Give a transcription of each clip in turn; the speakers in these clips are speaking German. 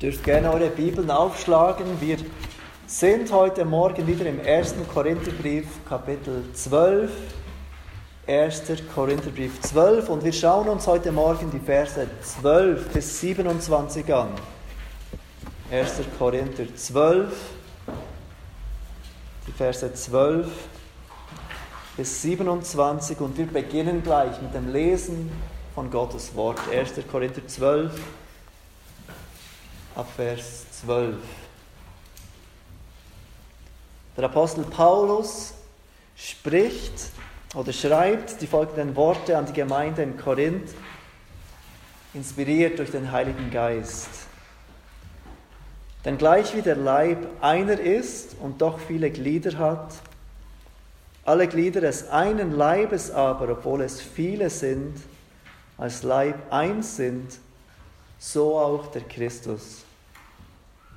dürft gerne eure Bibeln aufschlagen. Wir sind heute Morgen wieder im 1. Korintherbrief, Kapitel 12. 1. Korintherbrief 12 und wir schauen uns heute Morgen die Verse 12 bis 27 an. 1. Korinther 12, die Verse 12 bis 27 und wir beginnen gleich mit dem Lesen von Gottes Wort. 1. Korinther 12, ab Vers 12. Der Apostel Paulus spricht oder schreibt die folgenden Worte an die Gemeinde in Korinth, inspiriert durch den Heiligen Geist. Denn gleich wie der Leib einer ist und doch viele Glieder hat, alle Glieder des einen Leibes aber, obwohl es viele sind, als Leib eins sind, so auch der Christus.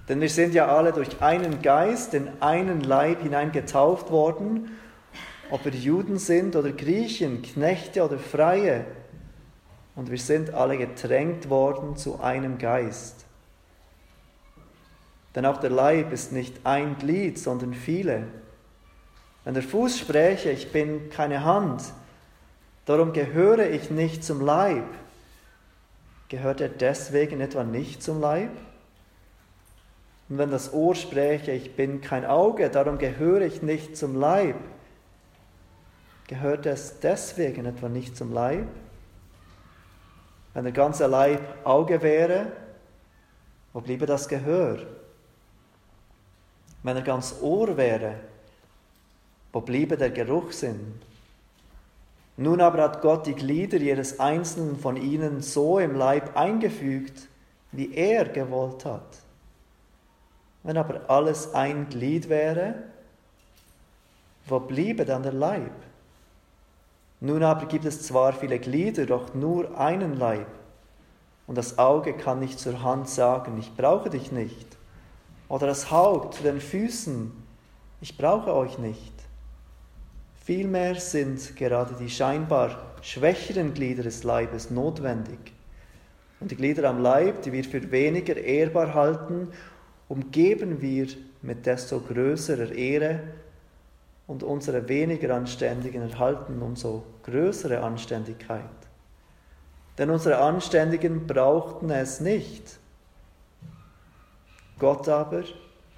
Denn wir sind ja alle durch einen Geist in einen Leib hineingetauft worden, ob wir Juden sind oder Griechen, Knechte oder Freie, und wir sind alle getränkt worden zu einem Geist. Denn auch der Leib ist nicht ein Glied, sondern viele. Wenn der Fuß spräche, ich bin keine Hand, darum gehöre ich nicht zum Leib, gehört er deswegen etwa nicht zum Leib? Und wenn das Ohr spräche, ich bin kein Auge, darum gehöre ich nicht zum Leib, gehört es deswegen etwa nicht zum Leib? Wenn der ganze Leib Auge wäre, wo bliebe das Gehör? Wenn er ganz Ohr wäre, wo bliebe der Geruchssinn? Nun aber hat Gott die Glieder jedes einzelnen von ihnen so im Leib eingefügt, wie er gewollt hat. Wenn aber alles ein Glied wäre, wo bliebe dann der Leib? Nun aber gibt es zwar viele Glieder, doch nur einen Leib. Und das Auge kann nicht zur Hand sagen, ich brauche dich nicht. Oder das Haupt zu den Füßen, ich brauche euch nicht. Vielmehr sind gerade die scheinbar schwächeren Glieder des Leibes notwendig. Und die Glieder am Leib, die wir für weniger ehrbar halten, umgeben wir mit desto größerer Ehre und unsere weniger Anständigen erhalten umso größere Anständigkeit. Denn unsere Anständigen brauchten es nicht. Gott aber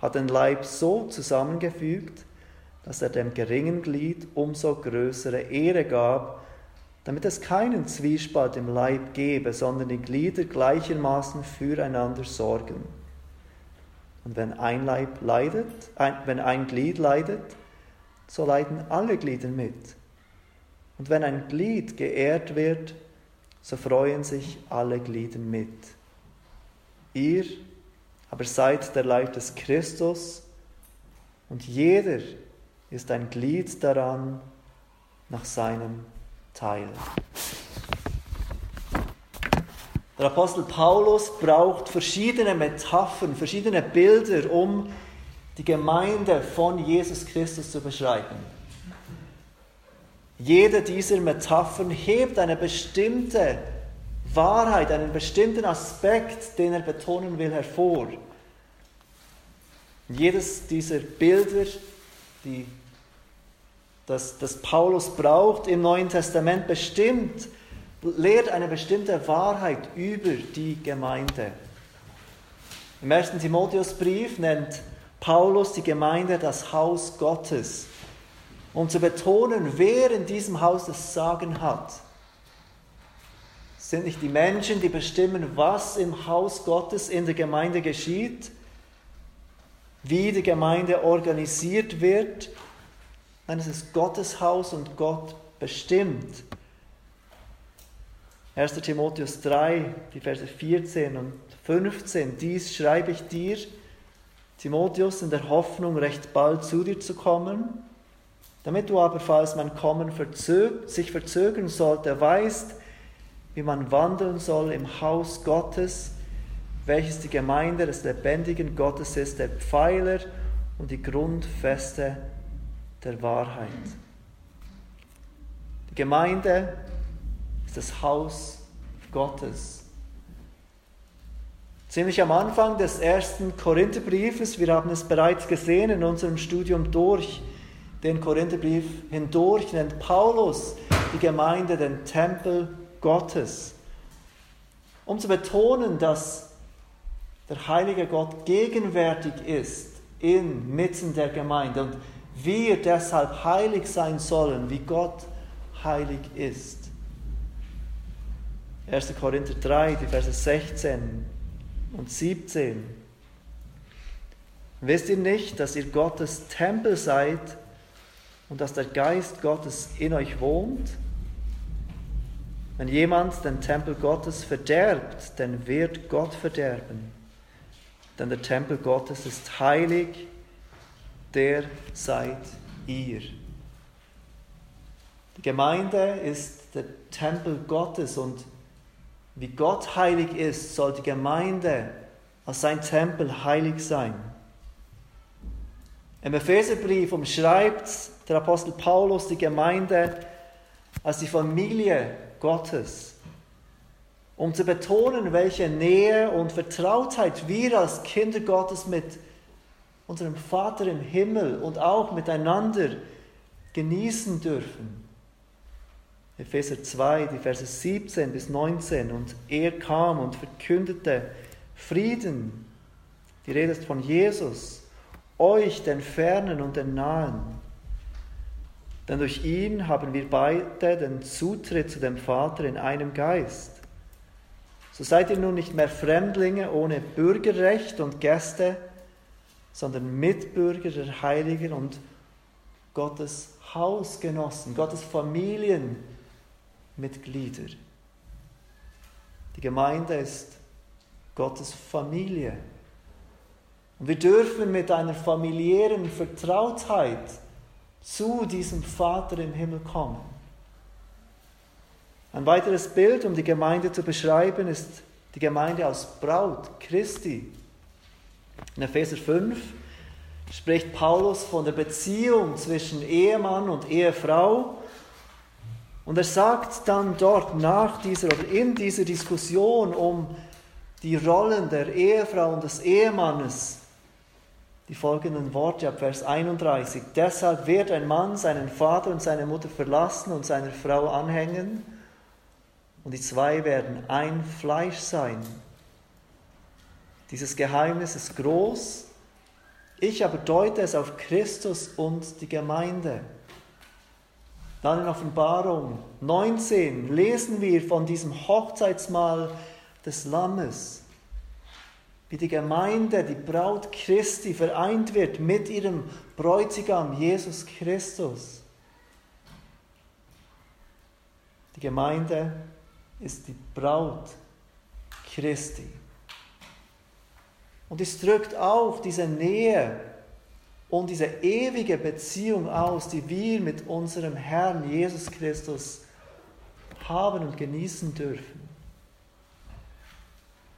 hat den Leib so zusammengefügt, dass er dem geringen Glied umso größere Ehre gab, damit es keinen Zwiespalt im Leib gebe, sondern die Glieder gleichermaßen füreinander sorgen. Und wenn ein Leib leidet, ein, wenn ein Glied leidet, so leiden alle Glieder mit. Und wenn ein Glied geehrt wird, so freuen sich alle Glieder mit. Ihr aber seid der Leib des Christus und jeder ist ein Glied daran nach seinem Teil. Der Apostel Paulus braucht verschiedene Metaphern, verschiedene Bilder, um die Gemeinde von Jesus Christus zu beschreiben. Jede dieser Metaphern hebt eine bestimmte Wahrheit, einen bestimmten Aspekt, den er betonen will, hervor. Jedes dieser Bilder, die das, das Paulus braucht im Neuen Testament, bestimmt, lehrt eine bestimmte Wahrheit über die Gemeinde. Im ersten Timotheusbrief nennt Paulus die Gemeinde das Haus Gottes, um zu betonen, wer in diesem Haus das Sagen hat. Sind nicht die Menschen, die bestimmen, was im Haus Gottes in der Gemeinde geschieht, wie die Gemeinde organisiert wird, Nein, es ist Gottes Haus und Gott bestimmt. 1. Timotheus 3, die Verse 14 und 15. Dies schreibe ich dir, Timotheus, in der Hoffnung, recht bald zu dir zu kommen, damit du aber, falls mein Kommen verzög sich verzögern sollte, weißt, wie man wandeln soll im Haus Gottes, welches die Gemeinde des lebendigen Gottes ist, der Pfeiler und die Grundfeste der Wahrheit. Die Gemeinde das Haus Gottes. Ziemlich am Anfang des ersten Korintherbriefes, wir haben es bereits gesehen in unserem Studium durch den Korintherbrief hindurch, nennt Paulus die Gemeinde den Tempel Gottes. Um zu betonen, dass der heilige Gott gegenwärtig ist inmitten der Gemeinde und wir deshalb heilig sein sollen, wie Gott heilig ist. 1. Korinther 3, die Verse 16 und 17. Wisst ihr nicht, dass ihr Gottes Tempel seid und dass der Geist Gottes in euch wohnt? Wenn jemand den Tempel Gottes verderbt, dann wird Gott verderben. Denn der Tempel Gottes ist heilig, der seid ihr. Die Gemeinde ist der Tempel Gottes und wie Gott heilig ist, soll die Gemeinde als sein Tempel heilig sein. Im Epheserbrief umschreibt der Apostel Paulus die Gemeinde als die Familie Gottes, um zu betonen, welche Nähe und Vertrautheit wir als Kinder Gottes mit unserem Vater im Himmel und auch miteinander genießen dürfen. Epheser 2, die Verse 17 bis 19. Und er kam und verkündete Frieden. Die Rede ist von Jesus, euch, den Fernen und den Nahen. Denn durch ihn haben wir beide den Zutritt zu dem Vater in einem Geist. So seid ihr nun nicht mehr Fremdlinge ohne Bürgerrecht und Gäste, sondern Mitbürger der Heiligen und Gottes Hausgenossen, Gottes Familien Mitglieder. Die Gemeinde ist Gottes Familie. Und wir dürfen mit einer familiären Vertrautheit zu diesem Vater im Himmel kommen. Ein weiteres Bild, um die Gemeinde zu beschreiben, ist die Gemeinde als Braut Christi. In Epheser 5 spricht Paulus von der Beziehung zwischen Ehemann und Ehefrau und er sagt dann dort nach dieser oder in dieser Diskussion um die Rollen der Ehefrau und des Ehemannes die folgenden Worte ab Vers 31. Deshalb wird ein Mann seinen Vater und seine Mutter verlassen und seiner Frau anhängen und die zwei werden ein Fleisch sein. Dieses Geheimnis ist groß. Ich aber deute es auf Christus und die Gemeinde. Dann in Offenbarung 19 lesen wir von diesem Hochzeitsmahl des Lammes, wie die Gemeinde, die Braut Christi, vereint wird mit ihrem Bräutigam Jesus Christus. Die Gemeinde ist die Braut Christi. Und es drückt auch diese Nähe und diese ewige Beziehung aus, die wir mit unserem Herrn Jesus Christus haben und genießen dürfen.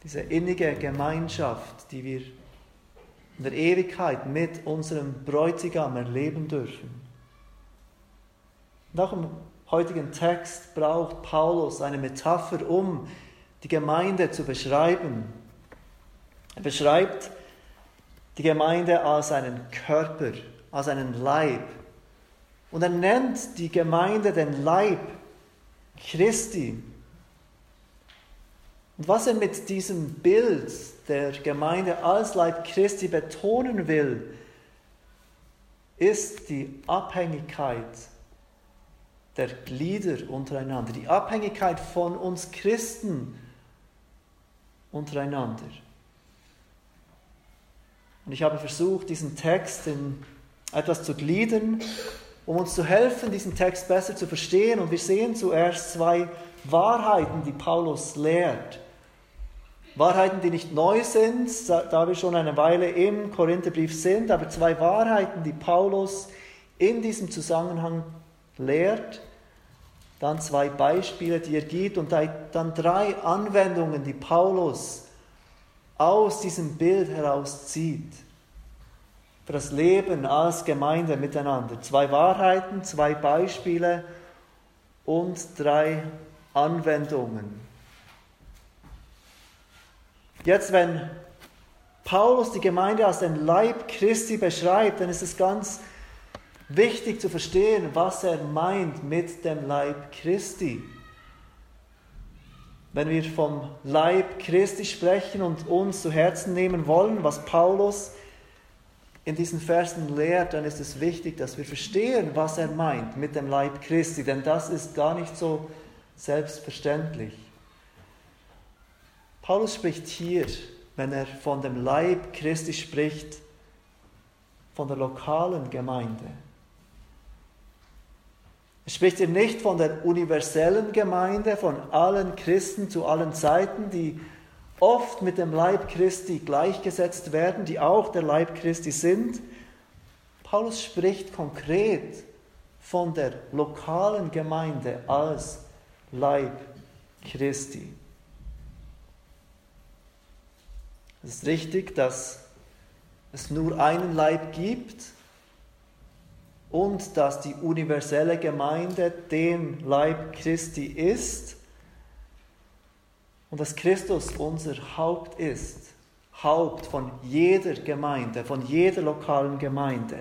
Diese innige Gemeinschaft, die wir in der Ewigkeit mit unserem Bräutigam erleben dürfen. Auch im heutigen Text braucht Paulus eine Metapher, um die Gemeinde zu beschreiben. Er beschreibt die Gemeinde als einen Körper, als einen Leib. Und er nennt die Gemeinde den Leib Christi. Und was er mit diesem Bild der Gemeinde als Leib Christi betonen will, ist die Abhängigkeit der Glieder untereinander, die Abhängigkeit von uns Christen untereinander. Und ich habe versucht, diesen Text in etwas zu gliedern, um uns zu helfen, diesen Text besser zu verstehen. Und wir sehen zuerst zwei Wahrheiten, die Paulus lehrt. Wahrheiten, die nicht neu sind, da wir schon eine Weile im Korintherbrief sind, aber zwei Wahrheiten, die Paulus in diesem Zusammenhang lehrt. Dann zwei Beispiele, die er gibt und dann drei Anwendungen, die Paulus aus diesem Bild herauszieht. Für das Leben als Gemeinde miteinander. Zwei Wahrheiten, zwei Beispiele und drei Anwendungen. Jetzt, wenn Paulus die Gemeinde als den Leib Christi beschreibt, dann ist es ganz wichtig zu verstehen, was er meint mit dem Leib Christi. Wenn wir vom Leib Christi sprechen und uns zu Herzen nehmen wollen, was Paulus in diesen Versen lehrt, dann ist es wichtig, dass wir verstehen, was er meint mit dem Leib Christi, denn das ist gar nicht so selbstverständlich. Paulus spricht hier, wenn er von dem Leib Christi spricht, von der lokalen Gemeinde. Er spricht hier nicht von der universellen Gemeinde, von allen Christen zu allen Zeiten, die oft mit dem Leib Christi gleichgesetzt werden, die auch der Leib Christi sind. Paulus spricht konkret von der lokalen Gemeinde als Leib Christi. Es ist richtig, dass es nur einen Leib gibt und dass die universelle Gemeinde den Leib Christi ist und dass Christus unser Haupt ist, Haupt von jeder Gemeinde, von jeder lokalen Gemeinde.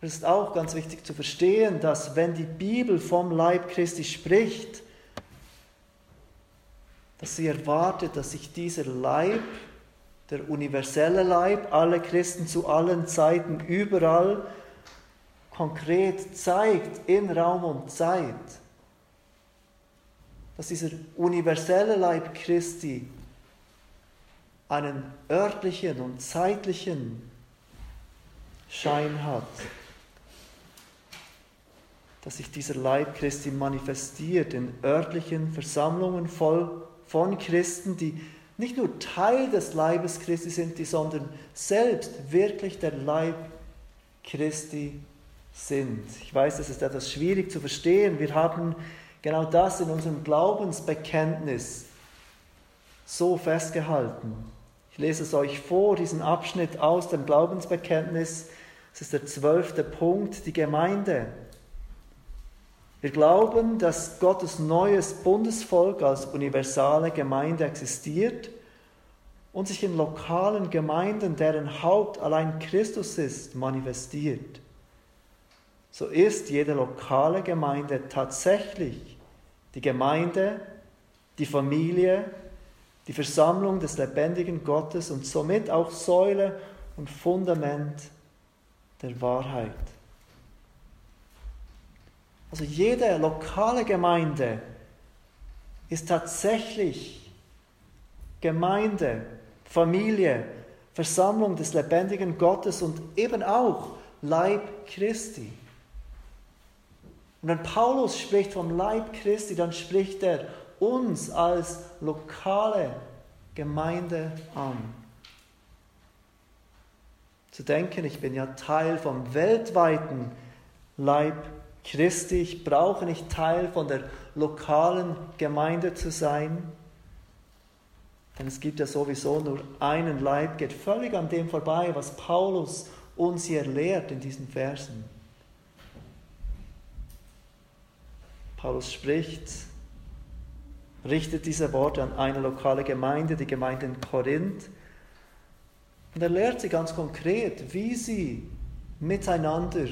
Es ist auch ganz wichtig zu verstehen, dass wenn die Bibel vom Leib Christi spricht, dass sie erwartet, dass sich dieser Leib, der universelle Leib, alle Christen zu allen Zeiten, überall, konkret zeigt in Raum und Zeit dass dieser universelle Leib Christi einen örtlichen und zeitlichen Schein hat, dass sich dieser Leib Christi manifestiert in örtlichen Versammlungen voll von Christen, die nicht nur Teil des Leibes Christi sind, sondern selbst wirklich der Leib Christi sind. Ich weiß, das ist etwas schwierig zu verstehen. Wir haben genau das in unserem Glaubensbekenntnis so festgehalten. Ich lese es euch vor, diesen Abschnitt aus dem Glaubensbekenntnis. Es ist der zwölfte Punkt, die Gemeinde. Wir glauben, dass Gottes neues Bundesvolk als universale Gemeinde existiert und sich in lokalen Gemeinden, deren Haupt allein Christus ist, manifestiert so ist jede lokale Gemeinde tatsächlich die Gemeinde, die Familie, die Versammlung des lebendigen Gottes und somit auch Säule und Fundament der Wahrheit. Also jede lokale Gemeinde ist tatsächlich Gemeinde, Familie, Versammlung des lebendigen Gottes und eben auch Leib Christi. Und wenn Paulus spricht vom Leib Christi, dann spricht er uns als lokale Gemeinde an. Zu denken, ich bin ja Teil vom weltweiten Leib Christi, ich brauche nicht Teil von der lokalen Gemeinde zu sein, denn es gibt ja sowieso nur einen Leib, geht völlig an dem vorbei, was Paulus uns hier lehrt in diesen Versen. Paulus spricht, richtet diese Worte an eine lokale Gemeinde, die Gemeinde in Korinth. Und er lehrt sie ganz konkret, wie sie miteinander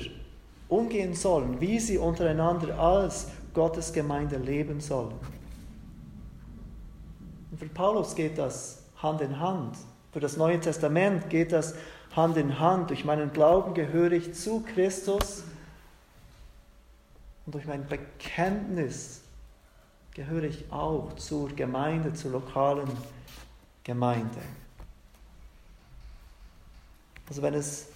umgehen sollen, wie sie untereinander als Gottes Gemeinde leben sollen. Und für Paulus geht das Hand in Hand. Für das Neue Testament geht das Hand in Hand. Durch meinen Glauben gehöre ich zu Christus und durch mein Bekenntnis gehöre ich auch zur Gemeinde, zur lokalen Gemeinde. Also wenn es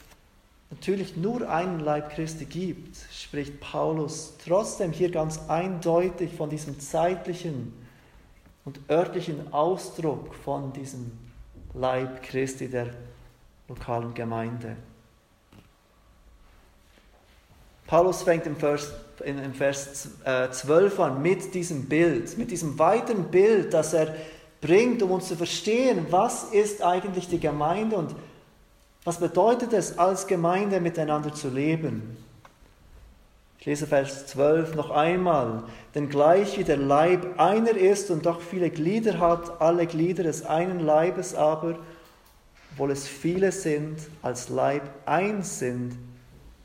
natürlich nur einen Leib Christi gibt, spricht Paulus trotzdem hier ganz eindeutig von diesem zeitlichen und örtlichen Ausdruck von diesem Leib Christi der lokalen Gemeinde. Paulus fängt im Vers, in, Vers 12 äh, an mit diesem Bild, mit diesem weiteren Bild, das er bringt, um uns zu verstehen, was ist eigentlich die Gemeinde und bedeutet es, als Gemeinde miteinander zu leben. Ich lese Vers 12 noch einmal. Denn gleich wie der Leib einer ist und doch viele Glieder hat, alle Glieder des einen Leibes aber, obwohl es viele sind, als Leib eins sind,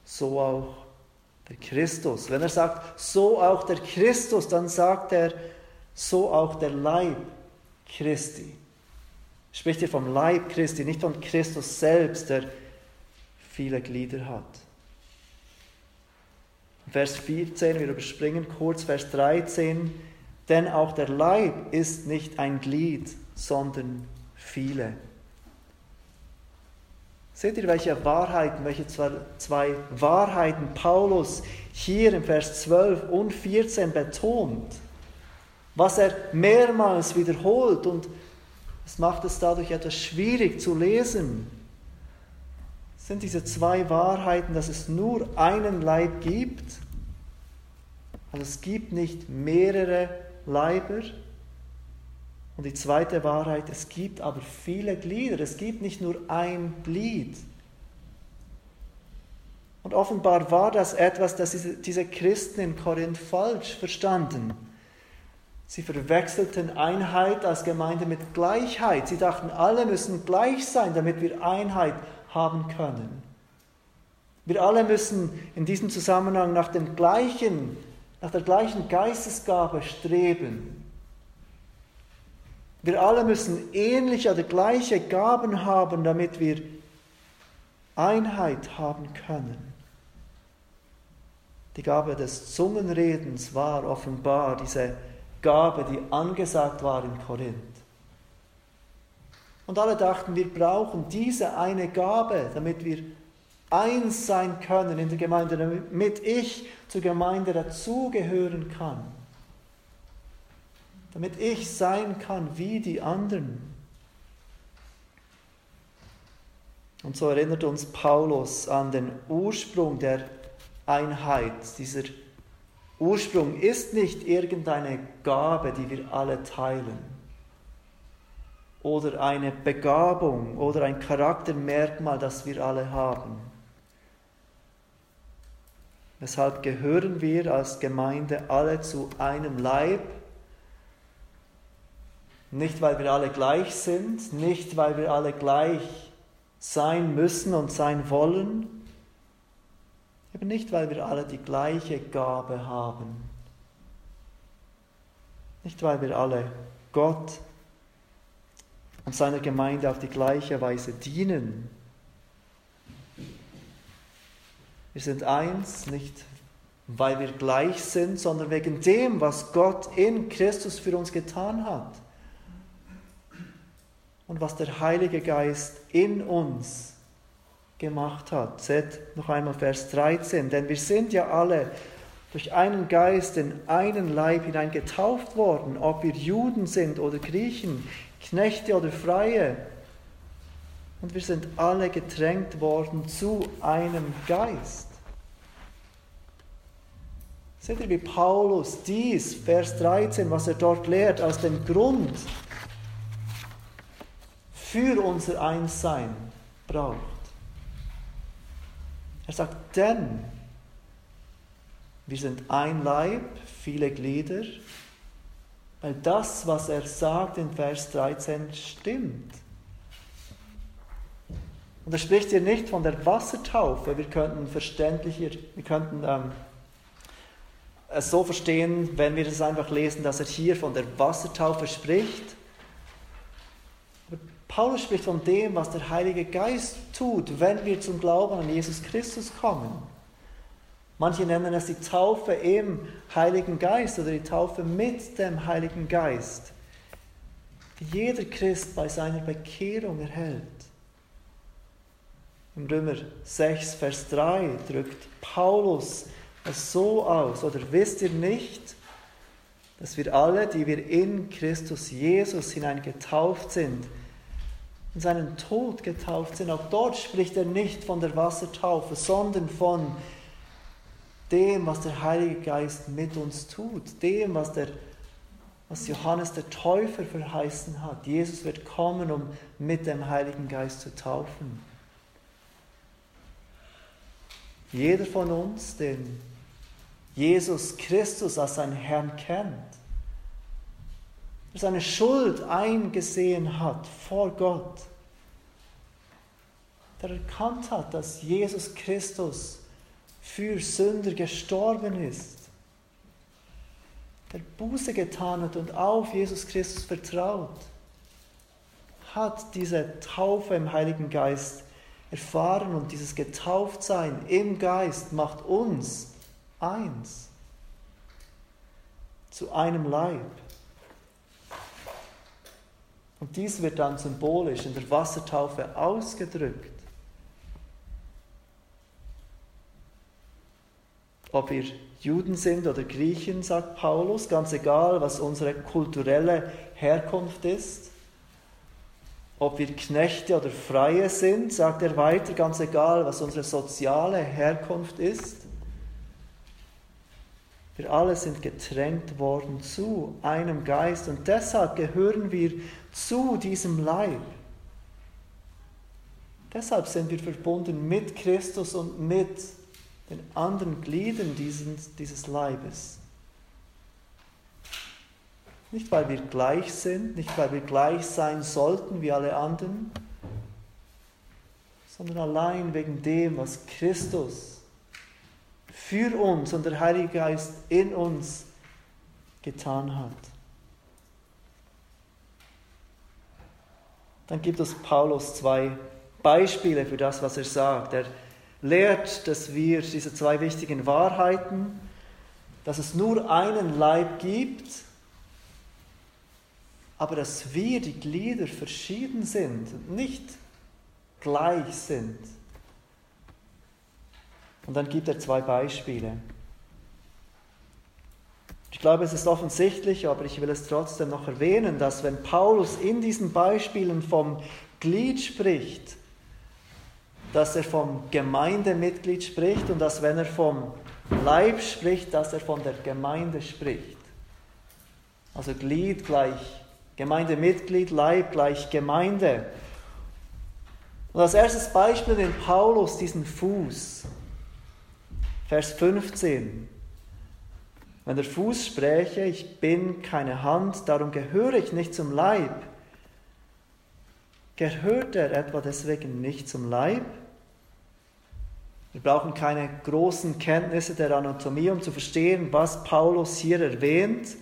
so auch der Christus. Wenn er sagt, so auch der Christus, dann sagt er, so auch der Leib Christi. Spricht hier vom Leib Christi, nicht von Christus selbst, der viele Glieder hat. Vers 14, wir überspringen kurz Vers 13, denn auch der Leib ist nicht ein Glied, sondern viele. Seht ihr, welche Wahrheiten, welche zwei Wahrheiten Paulus hier im Vers 12 und 14 betont? Was er mehrmals wiederholt und es macht es dadurch etwas schwierig zu lesen. Sind diese zwei Wahrheiten, dass es nur einen Leib gibt? Also es gibt nicht mehrere Leiber, und die zweite Wahrheit, es gibt aber viele Glieder, es gibt nicht nur ein Glied. Und offenbar war das etwas, das diese Christen in Korinth falsch verstanden. Sie verwechselten Einheit als Gemeinde mit Gleichheit. Sie dachten, alle müssen gleich sein, damit wir Einheit haben können. Wir alle müssen in diesem Zusammenhang nach, dem gleichen, nach der gleichen Geistesgabe streben. Wir alle müssen ähnliche oder gleiche Gaben haben, damit wir Einheit haben können. Die Gabe des Zungenredens war offenbar diese Gabe, die angesagt war in Korinth. Und alle dachten, wir brauchen diese eine Gabe, damit wir eins sein können in der Gemeinde, damit ich zur Gemeinde dazugehören kann damit ich sein kann wie die anderen. Und so erinnert uns Paulus an den Ursprung der Einheit. Dieser Ursprung ist nicht irgendeine Gabe, die wir alle teilen, oder eine Begabung oder ein Charaktermerkmal, das wir alle haben. Weshalb gehören wir als Gemeinde alle zu einem Leib, nicht, weil wir alle gleich sind, nicht, weil wir alle gleich sein müssen und sein wollen, eben nicht, weil wir alle die gleiche Gabe haben, nicht, weil wir alle Gott und seiner Gemeinde auf die gleiche Weise dienen. Wir sind eins, nicht weil wir gleich sind, sondern wegen dem, was Gott in Christus für uns getan hat und was der Heilige Geist in uns gemacht hat. Seht noch einmal Vers 13, denn wir sind ja alle durch einen Geist in einen Leib hinein getauft worden, ob wir Juden sind oder Griechen, Knechte oder Freie. Und wir sind alle getränkt worden zu einem Geist. Seht ihr, wie Paulus dies, Vers 13, was er dort lehrt, aus dem Grund für unser Einssein braucht. Er sagt, denn wir sind ein Leib, viele Glieder, weil das, was er sagt in Vers 13, stimmt. Und er spricht hier nicht von der Wassertaufe. Wir könnten verständlicher, wir könnten ähm, es so verstehen, wenn wir es einfach lesen, dass er hier von der Wassertaufe spricht. Paulus spricht von dem, was der Heilige Geist tut, wenn wir zum Glauben an Jesus Christus kommen. Manche nennen es die Taufe im Heiligen Geist oder die Taufe mit dem Heiligen Geist, die jeder Christ bei seiner Bekehrung erhält. Im Römer 6, Vers 3 drückt Paulus es so aus, oder wisst ihr nicht, dass wir alle, die wir in Christus Jesus hinein getauft sind, in seinen Tod getauft sind. Auch dort spricht er nicht von der Wassertaufe, sondern von dem, was der Heilige Geist mit uns tut, dem, was, der, was Johannes der Täufer verheißen hat. Jesus wird kommen, um mit dem Heiligen Geist zu taufen. Jeder von uns, den Jesus Christus als seinen Herrn kennt, seine Schuld eingesehen hat vor Gott, der erkannt hat, dass Jesus Christus für Sünder gestorben ist, der Buße getan hat und auf Jesus Christus vertraut, hat diese Taufe im Heiligen Geist erfahren und dieses Getauftsein im Geist macht uns eins zu einem Leib. Und dies wird dann symbolisch in der Wassertaufe ausgedrückt. Ob wir Juden sind oder Griechen, sagt Paulus, ganz egal, was unsere kulturelle Herkunft ist. Ob wir Knechte oder Freie sind, sagt er weiter, ganz egal, was unsere soziale Herkunft ist. Wir alle sind getränkt worden zu einem Geist und deshalb gehören wir zu diesem Leib. Deshalb sind wir verbunden mit Christus und mit den anderen Gliedern dieses, dieses Leibes. Nicht, weil wir gleich sind, nicht, weil wir gleich sein sollten wie alle anderen, sondern allein wegen dem, was Christus für uns und der Heilige Geist in uns getan hat. Dann gibt es Paulus zwei Beispiele für das, was er sagt. Er lehrt, dass wir diese zwei wichtigen Wahrheiten, dass es nur einen Leib gibt, aber dass wir, die Glieder, verschieden sind, nicht gleich sind. Und dann gibt er zwei Beispiele. Ich glaube, es ist offensichtlich, aber ich will es trotzdem noch erwähnen, dass wenn Paulus in diesen Beispielen vom Glied spricht, dass er vom Gemeindemitglied spricht und dass wenn er vom Leib spricht, dass er von der Gemeinde spricht. Also Glied gleich Gemeindemitglied, Leib gleich Gemeinde. Und als erstes Beispiel nimmt Paulus diesen Fuß. Vers 15. Wenn der Fuß spräche, ich bin keine Hand, darum gehöre ich nicht zum Leib, gehört er etwa deswegen nicht zum Leib? Wir brauchen keine großen Kenntnisse der Anatomie, um zu verstehen, was Paulus hier erwähnt.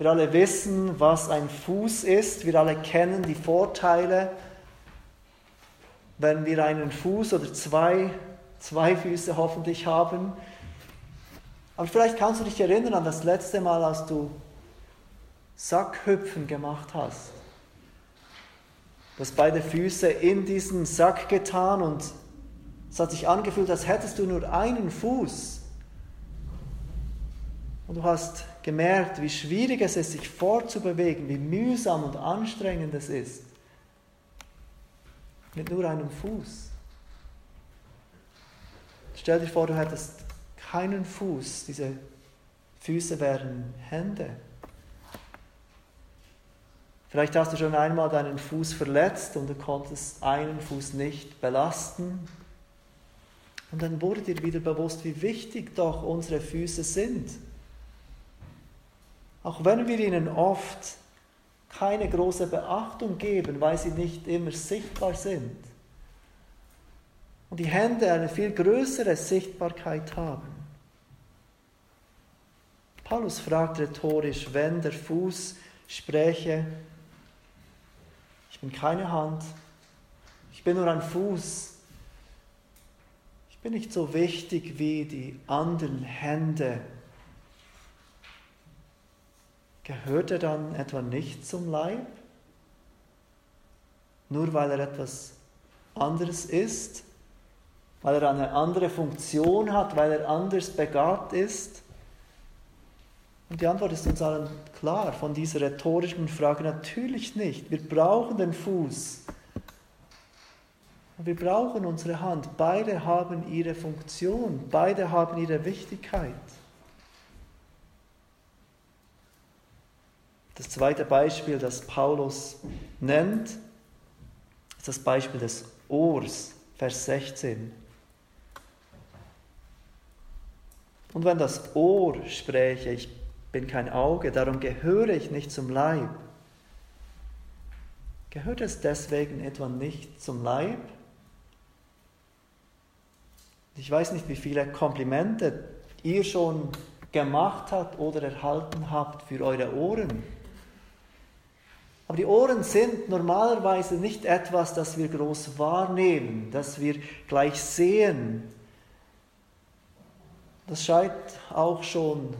Wir alle wissen, was ein Fuß ist. Wir alle kennen die Vorteile, wenn wir einen Fuß oder zwei, zwei Füße hoffentlich haben. Aber vielleicht kannst du dich erinnern an das letzte Mal, als du Sackhüpfen gemacht hast. Du hast beide Füße in diesen Sack getan und es hat sich angefühlt, als hättest du nur einen Fuß. Und du hast gemerkt, wie schwierig es ist, sich fortzubewegen, wie mühsam und anstrengend es ist. Mit nur einem Fuß. Stell dir vor, du hättest keinen Fuß. Diese Füße wären Hände. Vielleicht hast du schon einmal deinen Fuß verletzt und du konntest einen Fuß nicht belasten. Und dann wurde dir wieder bewusst, wie wichtig doch unsere Füße sind. Auch wenn wir ihnen oft keine große Beachtung geben, weil sie nicht immer sichtbar sind. Und die Hände eine viel größere Sichtbarkeit haben. Paulus fragt rhetorisch, wenn der Fuß spräche, ich bin keine Hand, ich bin nur ein Fuß, bin nicht so wichtig wie die anderen Hände. Gehört er dann etwa nicht zum Leib? Nur weil er etwas anderes ist? Weil er eine andere Funktion hat? Weil er anders begabt ist? Und die Antwort ist uns allen klar von dieser rhetorischen Frage natürlich nicht. Wir brauchen den Fuß und wir brauchen unsere Hand. Beide haben ihre Funktion, beide haben ihre Wichtigkeit. Das zweite Beispiel, das Paulus nennt, ist das Beispiel des Ohrs, Vers 16. Und wenn das Ohr spräche, ich bin kein Auge, darum gehöre ich nicht zum Leib, gehört es deswegen etwa nicht zum Leib? Ich weiß nicht, wie viele Komplimente ihr schon gemacht habt oder erhalten habt für eure Ohren. Aber die Ohren sind normalerweise nicht etwas, das wir groß wahrnehmen, das wir gleich sehen. Das scheint auch schon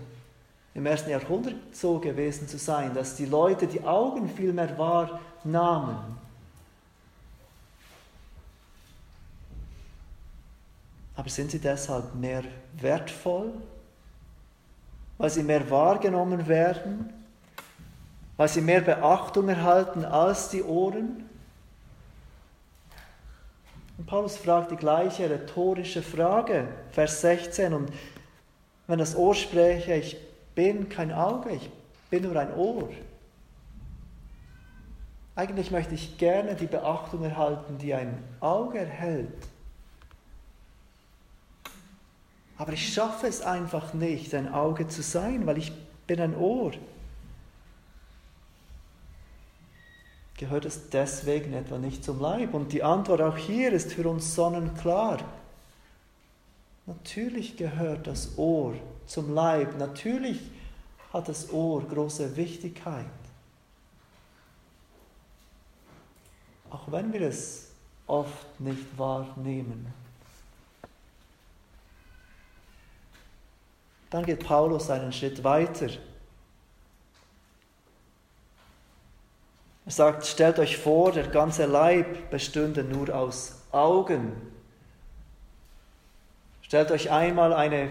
im ersten Jahrhundert so gewesen zu sein, dass die Leute die Augen viel mehr wahrnahmen. Aber sind sie deshalb mehr wertvoll, weil sie mehr wahrgenommen werden, weil sie mehr Beachtung erhalten als die Ohren? Und Paulus fragt die gleiche rhetorische Frage, Vers 16. Und wenn das Ohr spräche, ich bin kein Auge, ich bin nur ein Ohr. Eigentlich möchte ich gerne die Beachtung erhalten, die ein Auge erhält. Aber ich schaffe es einfach nicht, ein Auge zu sein, weil ich bin ein Ohr. Gehört es deswegen etwa nicht zum Leib? Und die Antwort auch hier ist für uns sonnenklar. Natürlich gehört das Ohr zum Leib. Natürlich hat das Ohr große Wichtigkeit. Auch wenn wir es oft nicht wahrnehmen. Dann geht Paulus einen Schritt weiter. Er sagt, stellt euch vor, der ganze Leib bestünde nur aus Augen. Stellt euch einmal eine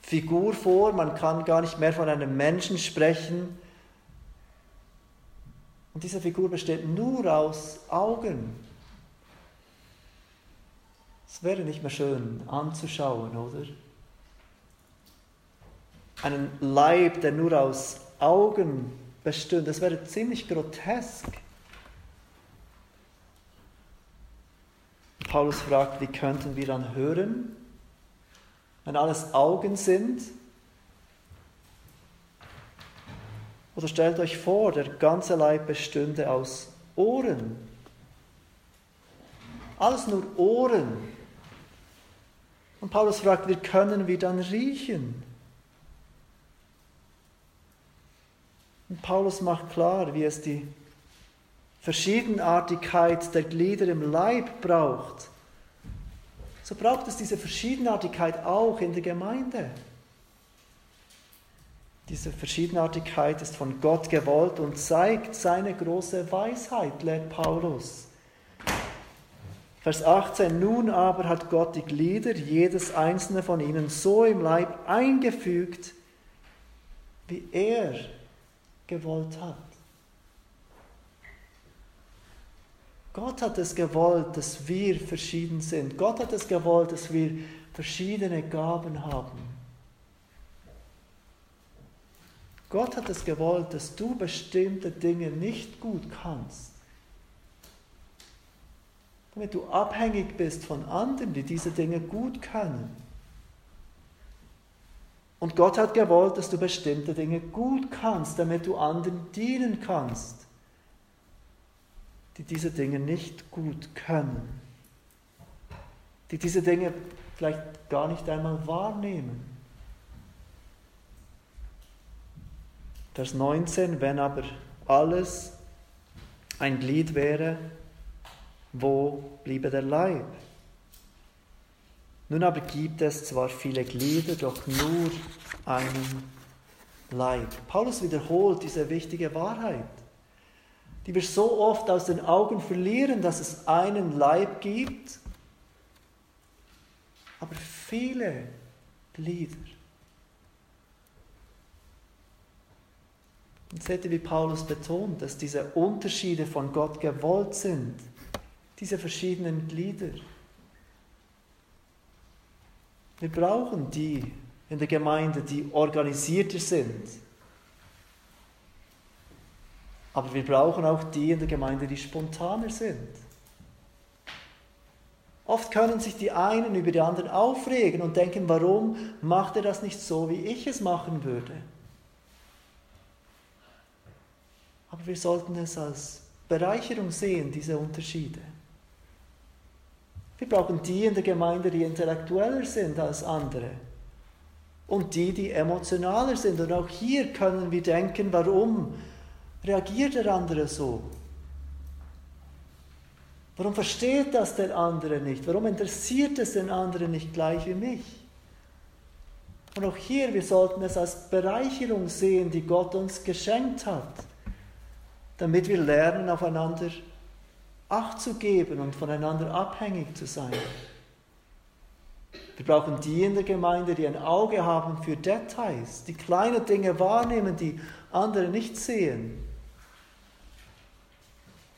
Figur vor, man kann gar nicht mehr von einem Menschen sprechen. Und diese Figur besteht nur aus Augen. Es wäre nicht mehr schön anzuschauen, oder? Einen Leib, der nur aus Augen bestünde, das wäre ziemlich grotesk. Paulus fragt, wie könnten wir dann hören? Wenn alles Augen sind? Oder stellt euch vor, der ganze Leib bestünde aus Ohren. Alles nur Ohren. Und Paulus fragt, wie können wir dann riechen? Und Paulus macht klar, wie es die Verschiedenartigkeit der Glieder im Leib braucht, so braucht es diese Verschiedenartigkeit auch in der Gemeinde. Diese Verschiedenartigkeit ist von Gott gewollt und zeigt seine große Weisheit, lehrt Paulus. Vers 18, nun aber hat Gott die Glieder, jedes einzelne von ihnen, so im Leib eingefügt, wie er gewollt hat. Gott hat es gewollt, dass wir verschieden sind. Gott hat es gewollt, dass wir verschiedene Gaben haben. Gott hat es gewollt, dass du bestimmte Dinge nicht gut kannst. Damit du abhängig bist von anderen, die diese Dinge gut können. Und Gott hat gewollt, dass du bestimmte Dinge gut kannst, damit du anderen dienen kannst die diese Dinge nicht gut können, die diese Dinge vielleicht gar nicht einmal wahrnehmen. Vers 19, wenn aber alles ein Glied wäre, wo bliebe der Leib? Nun aber gibt es zwar viele Glieder, doch nur einen Leib. Paulus wiederholt diese wichtige Wahrheit die wir so oft aus den Augen verlieren, dass es einen Leib gibt, aber viele Glieder. Und seht ihr, wie Paulus betont, dass diese Unterschiede von Gott gewollt sind, diese verschiedenen Glieder. Wir brauchen die in der Gemeinde, die organisierter sind, aber wir brauchen auch die in der Gemeinde, die spontaner sind. Oft können sich die einen über die anderen aufregen und denken, warum macht er das nicht so, wie ich es machen würde? Aber wir sollten es als Bereicherung sehen, diese Unterschiede. Wir brauchen die in der Gemeinde, die intellektueller sind als andere und die, die emotionaler sind. Und auch hier können wir denken, warum reagiert der andere so? Warum versteht das der andere nicht? Warum interessiert es den anderen nicht gleich wie mich? Und auch hier, wir sollten es als Bereicherung sehen, die Gott uns geschenkt hat, damit wir lernen, aufeinander Acht zu geben und voneinander abhängig zu sein. Wir brauchen die in der Gemeinde, die ein Auge haben für Details, die kleine Dinge wahrnehmen, die andere nicht sehen.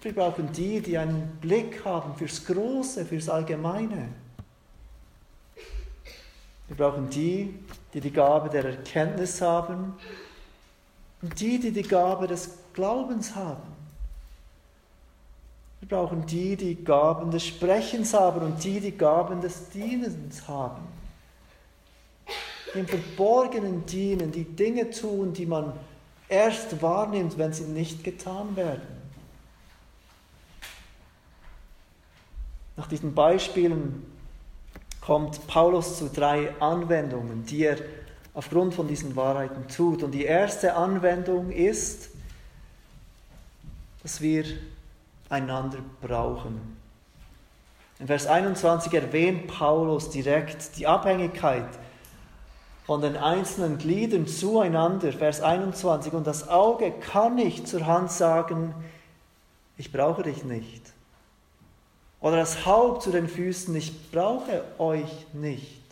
Wir brauchen die, die einen Blick haben fürs Große, fürs Allgemeine. Wir brauchen die, die die Gabe der Erkenntnis haben und die, die die Gabe des Glaubens haben. Wir brauchen die, die Gaben des Sprechens haben und die, die Gaben des Dienens haben. Im Verborgenen dienen, die Dinge tun, die man erst wahrnimmt, wenn sie nicht getan werden. Nach diesen Beispielen kommt Paulus zu drei Anwendungen, die er aufgrund von diesen Wahrheiten tut. Und die erste Anwendung ist, dass wir einander brauchen. In Vers 21 erwähnt Paulus direkt die Abhängigkeit von den einzelnen Gliedern zueinander. Vers 21. Und das Auge kann nicht zur Hand sagen, ich brauche dich nicht. Oder das Haupt zu den Füßen, ich brauche euch nicht.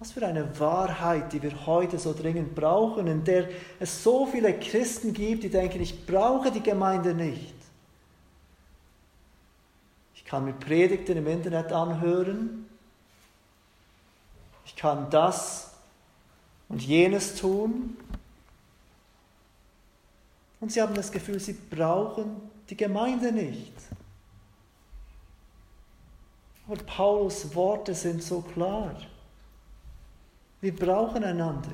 Was für eine Wahrheit, die wir heute so dringend brauchen, in der es so viele Christen gibt, die denken, ich brauche die Gemeinde nicht. Ich kann mir Predigten im Internet anhören. Ich kann das und jenes tun. Und sie haben das Gefühl, sie brauchen die Gemeinde nicht. Aber Paulus Worte sind so klar. Wir brauchen einander.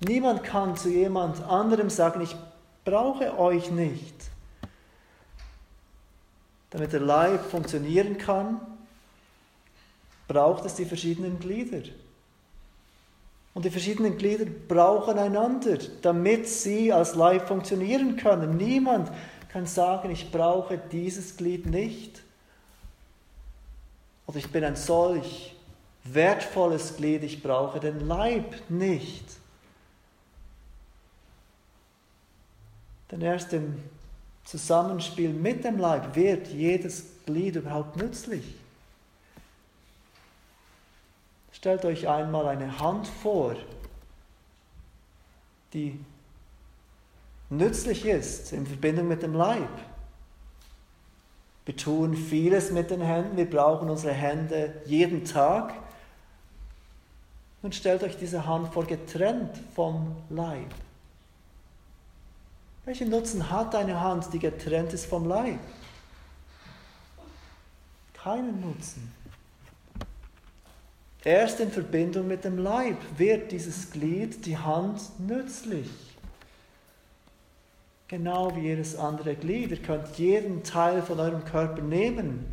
Niemand kann zu jemand anderem sagen, ich brauche euch nicht. Damit der Leib funktionieren kann, braucht es die verschiedenen Glieder. Und die verschiedenen Glieder brauchen einander, damit sie als Leib funktionieren können. Niemand kann sagen, ich brauche dieses Glied nicht. Oder ich bin ein solch wertvolles Glied, ich brauche den Leib nicht. Denn erst im Zusammenspiel mit dem Leib wird jedes Glied überhaupt nützlich. Stellt euch einmal eine Hand vor, die nützlich ist in Verbindung mit dem Leib. Wir tun vieles mit den Händen, wir brauchen unsere Hände jeden Tag. Und stellt euch diese Hand vor, getrennt vom Leib. Welchen Nutzen hat eine Hand, die getrennt ist vom Leib? Keinen Nutzen. Erst in Verbindung mit dem Leib wird dieses Glied, die Hand, nützlich. Genau wie jedes andere Glied. Ihr könnt jeden Teil von eurem Körper nehmen.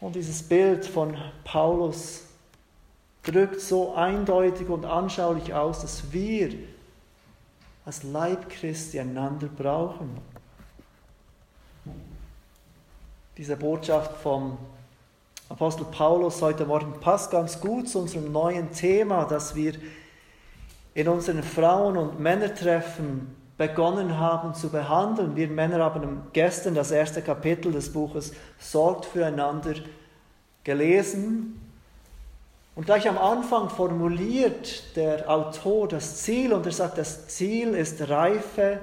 Und dieses Bild von Paulus drückt so eindeutig und anschaulich aus, dass wir als Leib Christi einander brauchen. Diese Botschaft vom Apostel Paulus heute Morgen passt ganz gut zu unserem neuen Thema, das wir in unseren Frauen- und Männertreffen begonnen haben zu behandeln. Wir Männer haben gestern das erste Kapitel des Buches Sorgt füreinander gelesen. Und gleich am Anfang formuliert der Autor das Ziel und er sagt, das Ziel ist Reife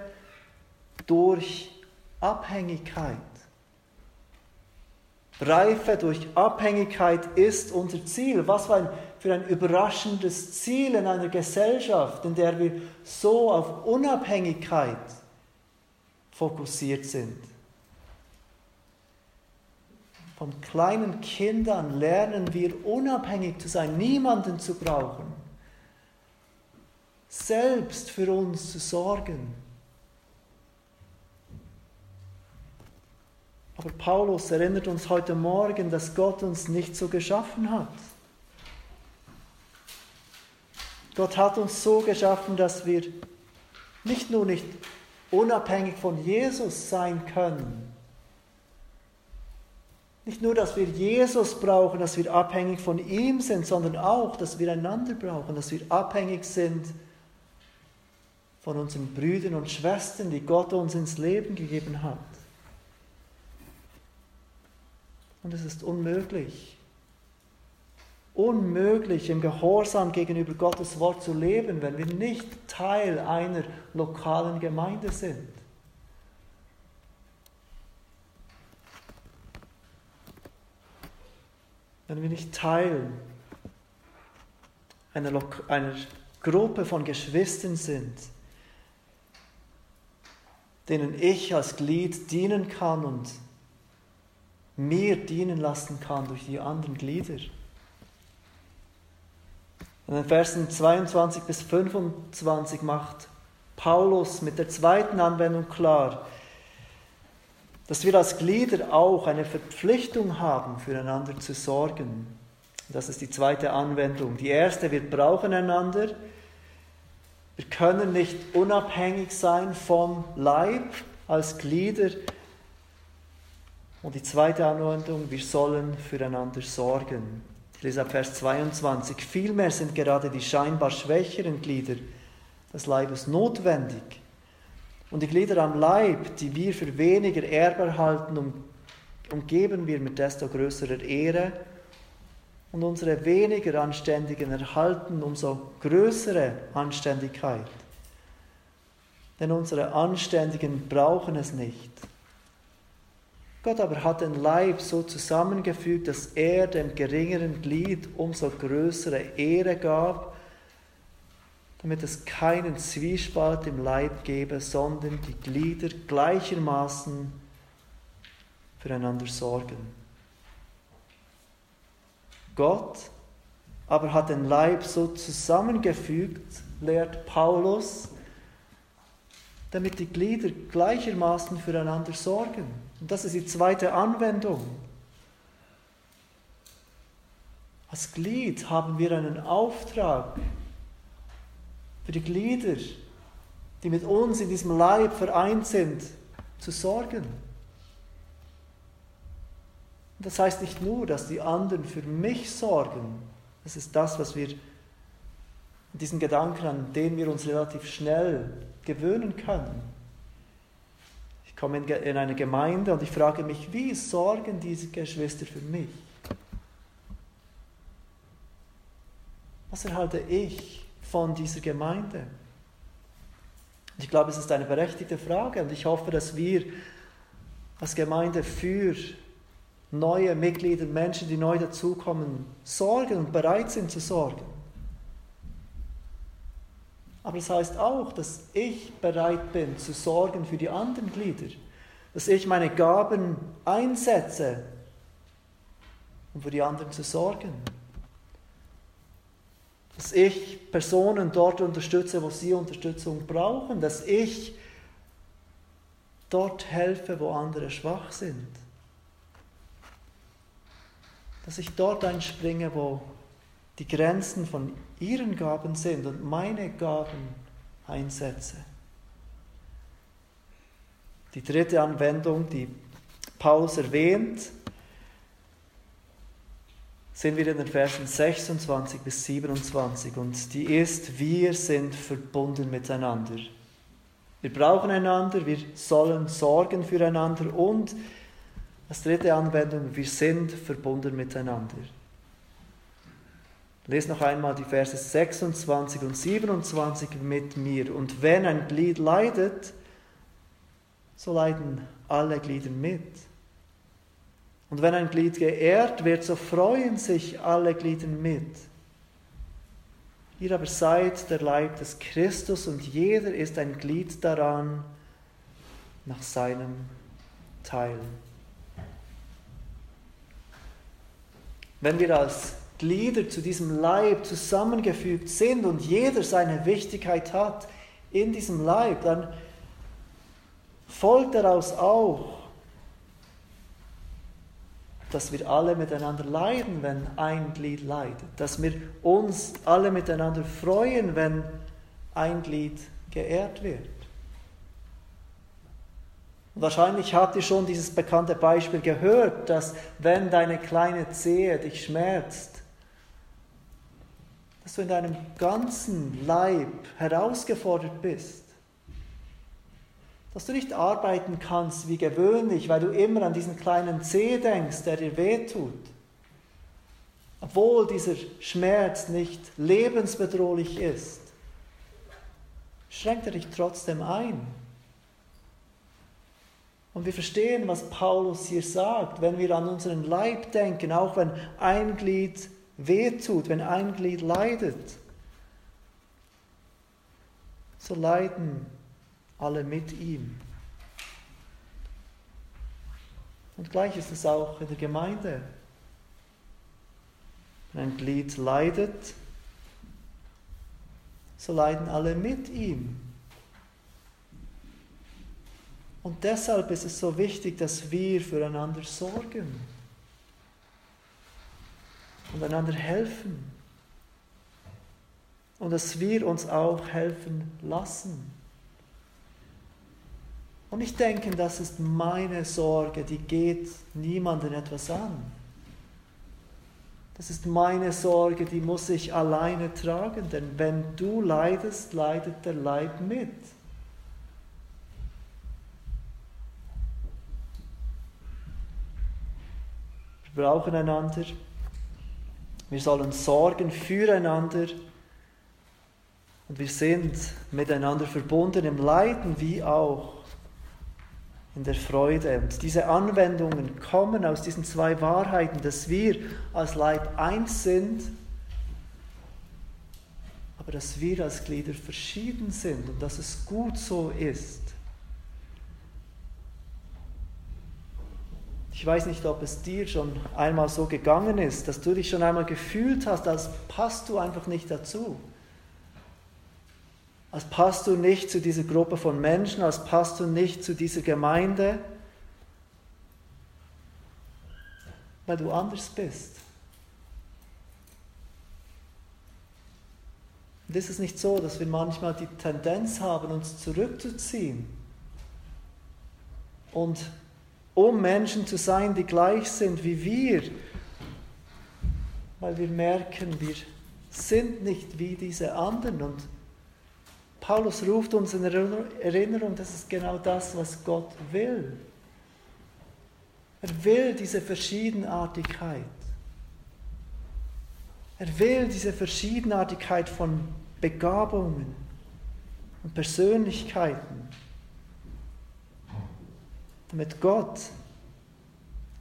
durch Abhängigkeit. Reife durch Abhängigkeit ist unser Ziel. Was für ein, für ein überraschendes Ziel in einer Gesellschaft, in der wir so auf Unabhängigkeit fokussiert sind. Von kleinen Kindern lernen wir unabhängig zu sein, niemanden zu brauchen, selbst für uns zu sorgen. Aber Paulus erinnert uns heute Morgen, dass Gott uns nicht so geschaffen hat. Gott hat uns so geschaffen, dass wir nicht nur nicht unabhängig von Jesus sein können, nicht nur, dass wir Jesus brauchen, dass wir abhängig von ihm sind, sondern auch, dass wir einander brauchen, dass wir abhängig sind von unseren Brüdern und Schwestern, die Gott uns ins Leben gegeben hat. Und es ist unmöglich, unmöglich im Gehorsam gegenüber Gottes Wort zu leben, wenn wir nicht Teil einer lokalen Gemeinde sind. Wenn wir nicht Teil einer, einer Gruppe von Geschwistern sind, denen ich als Glied dienen kann und mir dienen lassen kann durch die anderen Glieder. In den Versen 22 bis 25 macht Paulus mit der zweiten Anwendung klar, dass wir als Glieder auch eine Verpflichtung haben, füreinander zu sorgen. Das ist die zweite Anwendung. Die erste, wir brauchen einander. Wir können nicht unabhängig sein vom Leib als Glieder. Und die zweite Anwendung, wir sollen füreinander sorgen. Ich lese ab Vers 22. Vielmehr sind gerade die scheinbar schwächeren Glieder des Leibes notwendig. Und die Glieder am Leib, die wir für weniger ehrbar halten, um, umgeben wir mit desto größerer Ehre. Und unsere weniger Anständigen erhalten umso größere Anständigkeit. Denn unsere Anständigen brauchen es nicht. Gott aber hat den Leib so zusammengefügt, dass er dem geringeren Glied umso größere Ehre gab, damit es keinen Zwiespalt im Leib gebe, sondern die Glieder gleichermaßen füreinander sorgen. Gott aber hat den Leib so zusammengefügt, lehrt Paulus, damit die Glieder gleichermaßen füreinander sorgen. Und das ist die zweite Anwendung. Als Glied haben wir einen Auftrag für die Glieder, die mit uns in diesem Leib vereint sind, zu sorgen. Das heißt nicht nur, dass die anderen für mich sorgen. Das ist das, was wir, diesen Gedanken, an den wir uns relativ schnell gewöhnen können komme in eine Gemeinde und ich frage mich, wie sorgen diese Geschwister für mich? Was erhalte ich von dieser Gemeinde? Ich glaube, es ist eine berechtigte Frage und ich hoffe, dass wir als Gemeinde für neue Mitglieder, Menschen, die neu dazukommen, sorgen und bereit sind zu sorgen. Aber das heißt auch, dass ich bereit bin zu sorgen für die anderen Glieder, dass ich meine Gaben einsetze, um für die anderen zu sorgen. Dass ich Personen dort unterstütze, wo sie Unterstützung brauchen, dass ich dort helfe, wo andere schwach sind. Dass ich dort einspringe, wo die Grenzen von ihren Gaben sind und meine Gaben einsetze. Die dritte Anwendung, die Paulus erwähnt, sind wir in den Versen 26 bis 27 und die ist, wir sind verbunden miteinander. Wir brauchen einander, wir sollen sorgen füreinander und als dritte Anwendung, wir sind verbunden miteinander. Lest noch einmal die Verse 26 und 27 mit mir. Und wenn ein Glied leidet, so leiden alle Glieder mit. Und wenn ein Glied geehrt wird, so freuen sich alle Glieder mit. Ihr aber seid der Leib des Christus und jeder ist ein Glied daran. nach seinem Teil. Wenn wir als Glieder zu diesem Leib zusammengefügt sind und jeder seine Wichtigkeit hat in diesem Leib, dann folgt daraus auch, dass wir alle miteinander leiden, wenn ein Glied leidet, dass wir uns alle miteinander freuen, wenn ein Glied geehrt wird. Wahrscheinlich habt ihr schon dieses bekannte Beispiel gehört, dass wenn deine kleine Zehe dich schmerzt, dass du in deinem ganzen Leib herausgefordert bist. Dass du nicht arbeiten kannst wie gewöhnlich, weil du immer an diesen kleinen Zeh denkst, der dir wehtut. Obwohl dieser Schmerz nicht lebensbedrohlich ist, schränkt er dich trotzdem ein. Und wir verstehen, was Paulus hier sagt, wenn wir an unseren Leib denken, auch wenn ein Glied wehtut, wenn ein Glied leidet, so leiden alle mit ihm. Und gleich ist es auch in der Gemeinde. Wenn ein Glied leidet, so leiden alle mit ihm. Und deshalb ist es so wichtig, dass wir füreinander sorgen und einander helfen. Und dass wir uns auch helfen lassen. Und ich denke, das ist meine Sorge, die geht niemandem etwas an. Das ist meine Sorge, die muss ich alleine tragen, denn wenn du leidest, leidet der Leib mit. Wir brauchen einander. Wir sollen sorgen füreinander. Und wir sind miteinander verbunden im Leiden wie auch in der Freude. Und diese Anwendungen kommen aus diesen zwei Wahrheiten, dass wir als Leib eins sind, aber dass wir als Glieder verschieden sind und dass es gut so ist. Ich weiß nicht, ob es dir schon einmal so gegangen ist, dass du dich schon einmal gefühlt hast, als passt du einfach nicht dazu. Als passt du nicht zu dieser Gruppe von Menschen, als passt du nicht zu dieser Gemeinde, weil du anders bist. Und ist es nicht so, dass wir manchmal die Tendenz haben, uns zurückzuziehen und um Menschen zu sein, die gleich sind wie wir, weil wir merken, wir sind nicht wie diese anderen. Und Paulus ruft uns in Erinnerung, das ist genau das, was Gott will. Er will diese Verschiedenartigkeit. Er will diese Verschiedenartigkeit von Begabungen und Persönlichkeiten damit Gott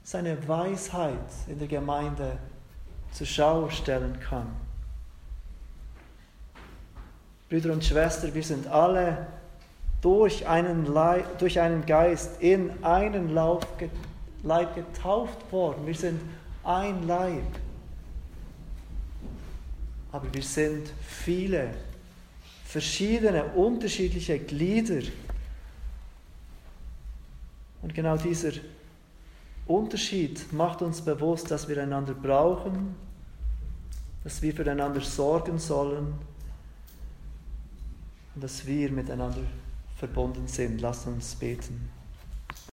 seine Weisheit in der Gemeinde zur Schau stellen kann. Brüder und Schwestern, wir sind alle durch einen, Leib, durch einen Geist in einen Lauf, Leib getauft worden. Wir sind ein Leib. Aber wir sind viele, verschiedene, unterschiedliche Glieder und genau dieser Unterschied macht uns bewusst, dass wir einander brauchen, dass wir füreinander sorgen sollen und dass wir miteinander verbunden sind. Lass uns beten.